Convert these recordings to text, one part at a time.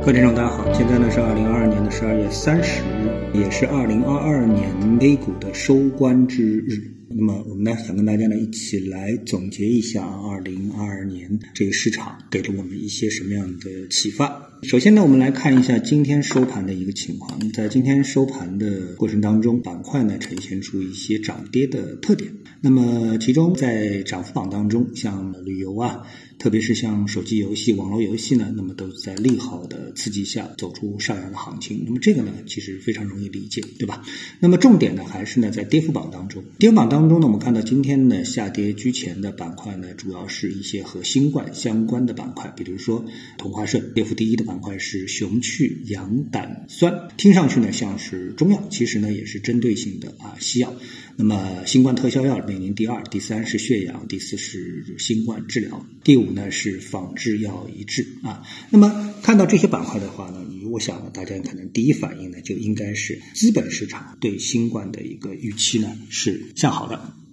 各位听众，大家好，现在呢是二零二二年的十二月三十日，也是二零二二年 A 股的收官之日。那么我们呢想跟大家呢一起来总结一下二零二二年这个市场给了我们一些什么样的启发。首先呢，我们来看一下今天收盘的一个情况。在今天收盘的过程当中，板块呢呈现出一些涨跌的特点。那么其中在涨幅榜当中，像旅游啊。特别是像手机游戏、网络游戏呢，那么都在利好的刺激下走出上扬的行情。那么这个呢，其实非常容易理解，对吧？那么重点呢，还是呢在跌幅榜当中。跌幅榜当当中呢，我们看到今天呢下跌居前的板块呢，主要是一些和新冠相关的板块，比如说同花顺。跌幅第一的板块是雄去氧胆酸，听上去呢像是中药，其实呢也是针对性的啊西药。那么新冠特效药排名第二，第三是血氧，第四是新冠治疗，第五呢是仿制药一致啊。那么看到这些板块的话呢，你我想，大家可能第一反应呢就应该是资本市场对新冠的一个预期呢是向好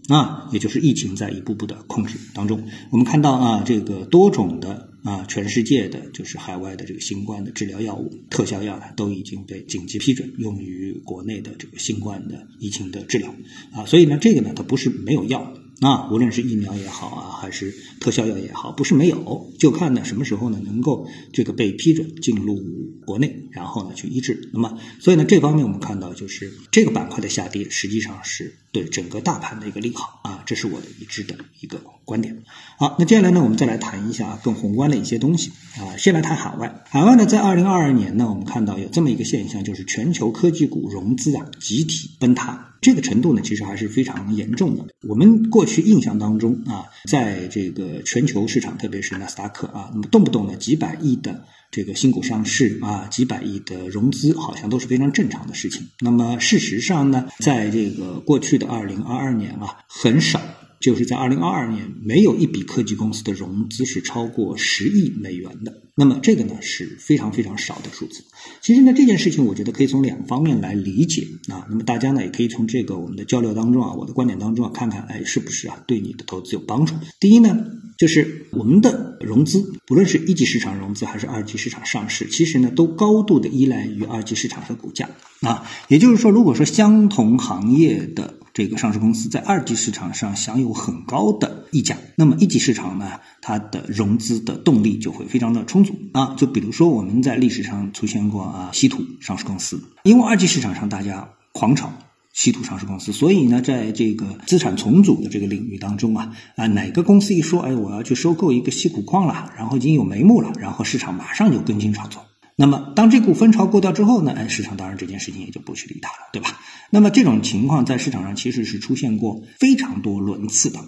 啊，也就是疫情在一步步的控制当中。我们看到啊，这个多种的。啊，全世界的就是海外的这个新冠的治疗药物、特效药呢，都已经被紧急批准用于国内的这个新冠的疫情的治疗啊。所以呢，这个呢，它不是没有药啊，无论是疫苗也好啊，还是特效药也好，不是没有，就看呢什么时候呢能够这个被批准进入国内，然后呢去医治。那么，所以呢这方面我们看到就是这个板块的下跌，实际上是对整个大盘的一个利好啊，这是我的一致的一个。观点，好，那接下来呢，我们再来谈一下更宏观的一些东西啊。先来谈海外，海外呢，在二零二二年呢，我们看到有这么一个现象，就是全球科技股融资啊集体崩塌，这个程度呢，其实还是非常严重的。我们过去印象当中啊，在这个全球市场，特别是纳斯达克啊，那么动不动呢几百亿的这个新股上市啊，几百亿的融资，好像都是非常正常的事情。那么事实上呢，在这个过去的二零二二年啊，很少。就是在二零二二年，没有一笔科技公司的融资是超过十亿美元的。那么这个呢是非常非常少的数字。其实呢这件事情，我觉得可以从两方面来理解啊。那么大家呢也可以从这个我们的交流当中啊，我的观点当中啊，看看哎是不是啊对你的投资有帮助。第一呢，就是我们的融资，不论是一级市场融资还是二级市场上市，其实呢都高度的依赖于二级市场的股价啊。也就是说，如果说相同行业的这个上市公司在二级市场上享有很高的溢价，那么一级市场呢，它的融资的动力就会非常的充足啊。就比如说我们在历史上出现过啊稀土上市公司，因为二级市场上大家狂炒稀土上市公司，所以呢，在这个资产重组的这个领域当中啊啊，哪个公司一说哎我要去收购一个稀土矿了，然后已经有眉目了，然后市场马上就跟进炒作。那么，当这股风潮过掉之后呢？哎，市场当然这件事情也就不去理它了，对吧？那么这种情况在市场上其实是出现过非常多轮次的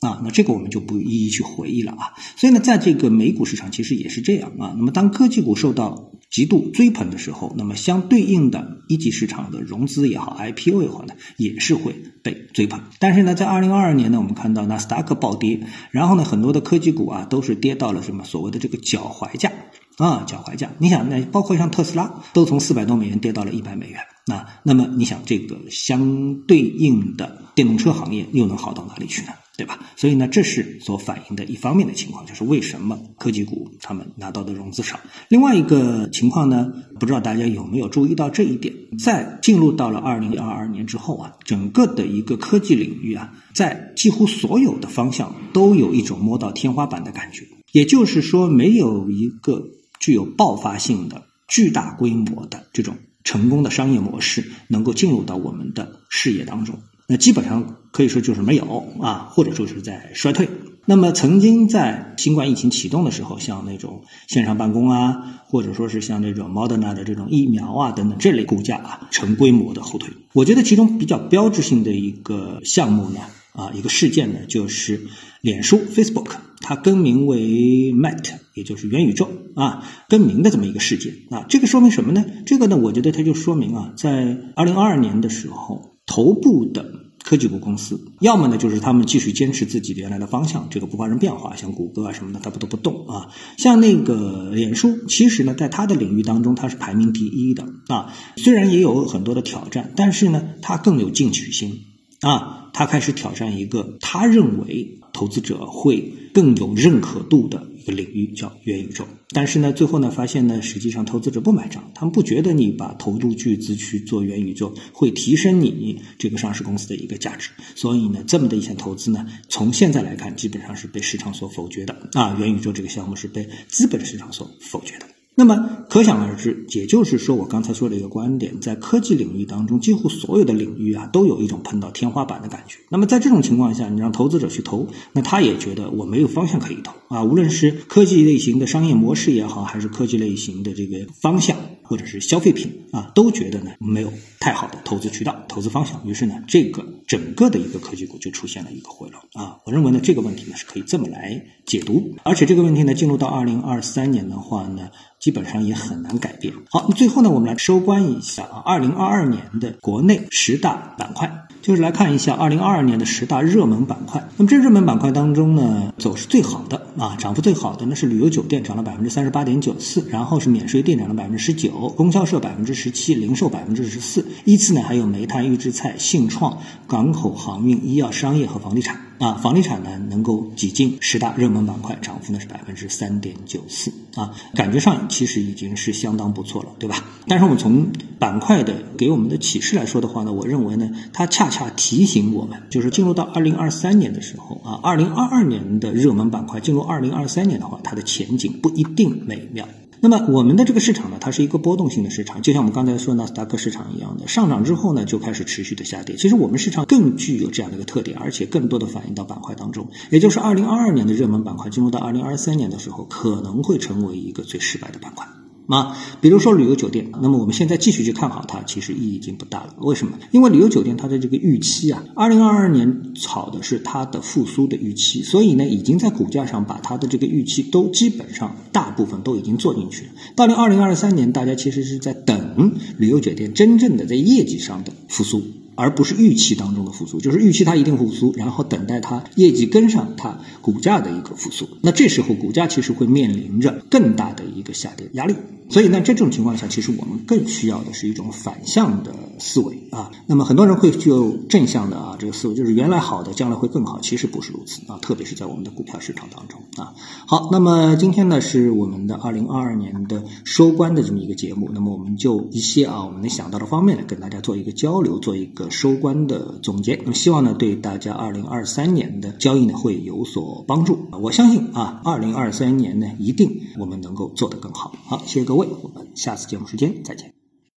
啊。那这个我们就不一一去回忆了啊。所以呢，在这个美股市场其实也是这样啊。那么当科技股受到极度追捧的时候，那么相对应的一级市场的融资也好，IPO 也好呢，也是会被追捧。但是呢，在二零二二年呢，我们看到纳斯达克暴跌，然后呢，很多的科技股啊都是跌到了什么所谓的这个脚踝价。啊，脚踝价，你想，那包括像特斯拉，都从四百多美元跌到了一百美元啊。那么你想，这个相对应的电动车行业又能好到哪里去呢？对吧？所以呢，这是所反映的一方面的情况，就是为什么科技股他们拿到的融资少。另外一个情况呢，不知道大家有没有注意到这一点，在进入到了二零二二年之后啊，整个的一个科技领域啊，在几乎所有的方向都有一种摸到天花板的感觉，也就是说，没有一个。具有爆发性的、巨大规模的这种成功的商业模式，能够进入到我们的视野当中，那基本上可以说就是没有啊，或者说是在衰退。那么曾经在新冠疫情启动的时候，像那种线上办公啊，或者说是像这种 Moderna 的这种疫苗啊等等这类股价啊，成规模的后退。我觉得其中比较标志性的一个项目呢。啊，一个事件呢，就是脸书 Facebook 它更名为 Meta，也就是元宇宙啊，更名的这么一个事件啊。这个说明什么呢？这个呢，我觉得它就说明啊，在二零二二年的时候，头部的科技股公司，要么呢就是他们继续坚持自己原来的方向，这个不发生变化，像谷歌啊什么的，它不都不动啊。像那个脸书，其实呢，在它的领域当中，它是排名第一的啊。虽然也有很多的挑战，但是呢，它更有进取心。啊，他开始挑战一个他认为投资者会更有认可度的一个领域，叫元宇宙。但是呢，最后呢，发现呢，实际上投资者不买账，他们不觉得你把投入巨资去做元宇宙会提升你这个上市公司的一个价值。所以呢，这么的一些投资呢，从现在来看，基本上是被市场所否决的啊。元宇宙这个项目是被资本市场所否决的。那么可想而知，也就是说，我刚才说的一个观点，在科技领域当中，几乎所有的领域啊，都有一种碰到天花板的感觉。那么在这种情况下，你让投资者去投，那他也觉得我没有方向可以投啊。无论是科技类型的商业模式也好，还是科技类型的这个方向。或者是消费品啊，都觉得呢没有太好的投资渠道、投资方向，于是呢，这个整个的一个科技股就出现了一个回落啊。我认为呢，这个问题呢是可以这么来解读，而且这个问题呢，进入到二零二三年的话呢，基本上也很难改变。好，那最后呢，我们来收官一下啊，二零二二年的国内十大板块。就是来看一下二零二二年的十大热门板块。那么这热门板块当中呢，走势最好的啊，涨幅最好的呢是旅游酒店，涨了百分之三十八点九四，然后是免税店涨了百分之十九，供销社百分之十七，零售百分之十四，依次呢还有煤炭、预制菜、信创、港口航运、医药、商业和房地产。啊，房地产呢能够挤进十大热门板块，涨幅呢是百分之三点九四啊，感觉上其实已经是相当不错了，对吧？但是我们从板块的给我们的启示来说的话呢，我认为呢，它恰恰提醒我们，就是进入到二零二三年的时候啊，二零二二年的热门板块进入二零二三年的话，它的前景不一定美妙。那么我们的这个市场呢，它是一个波动性的市场，就像我们刚才说纳斯达克市场一样的，上涨之后呢，就开始持续的下跌。其实我们市场更具有这样的一个特点，而且更多的反映到板块当中，也就是二零二二年的热门板块进入到二零二三年的时候，可能会成为一个最失败的板块。啊，比如说旅游酒店，那么我们现在继续去看好它，其实意义已经不大了。为什么？因为旅游酒店它的这个预期啊，二零二二年炒的是它的复苏的预期，所以呢，已经在股价上把它的这个预期都基本上大部分都已经做进去了。到了二零二三年，大家其实是在等旅游酒店真正的在业绩上的复苏。而不是预期当中的复苏，就是预期它一定复苏，然后等待它业绩跟上它股价的一个复苏。那这时候股价其实会面临着更大的一个下跌压力。所以呢，这种情况下，其实我们更需要的是一种反向的思维啊。那么很多人会具有正向的啊这个思维，就是原来好的将来会更好，其实不是如此啊。特别是在我们的股票市场当中啊。好，那么今天呢是我们的二零二二年的收官的这么一个节目，那么我们就一些啊我们能想到的方面呢，跟大家做一个交流，做一个收官的总结，那么希望呢对大家二零二三年的交易呢会有所帮助。我相信啊，二零二三年呢一定我们能够做得更好。好，谢谢各位，我们下次节目时间再见。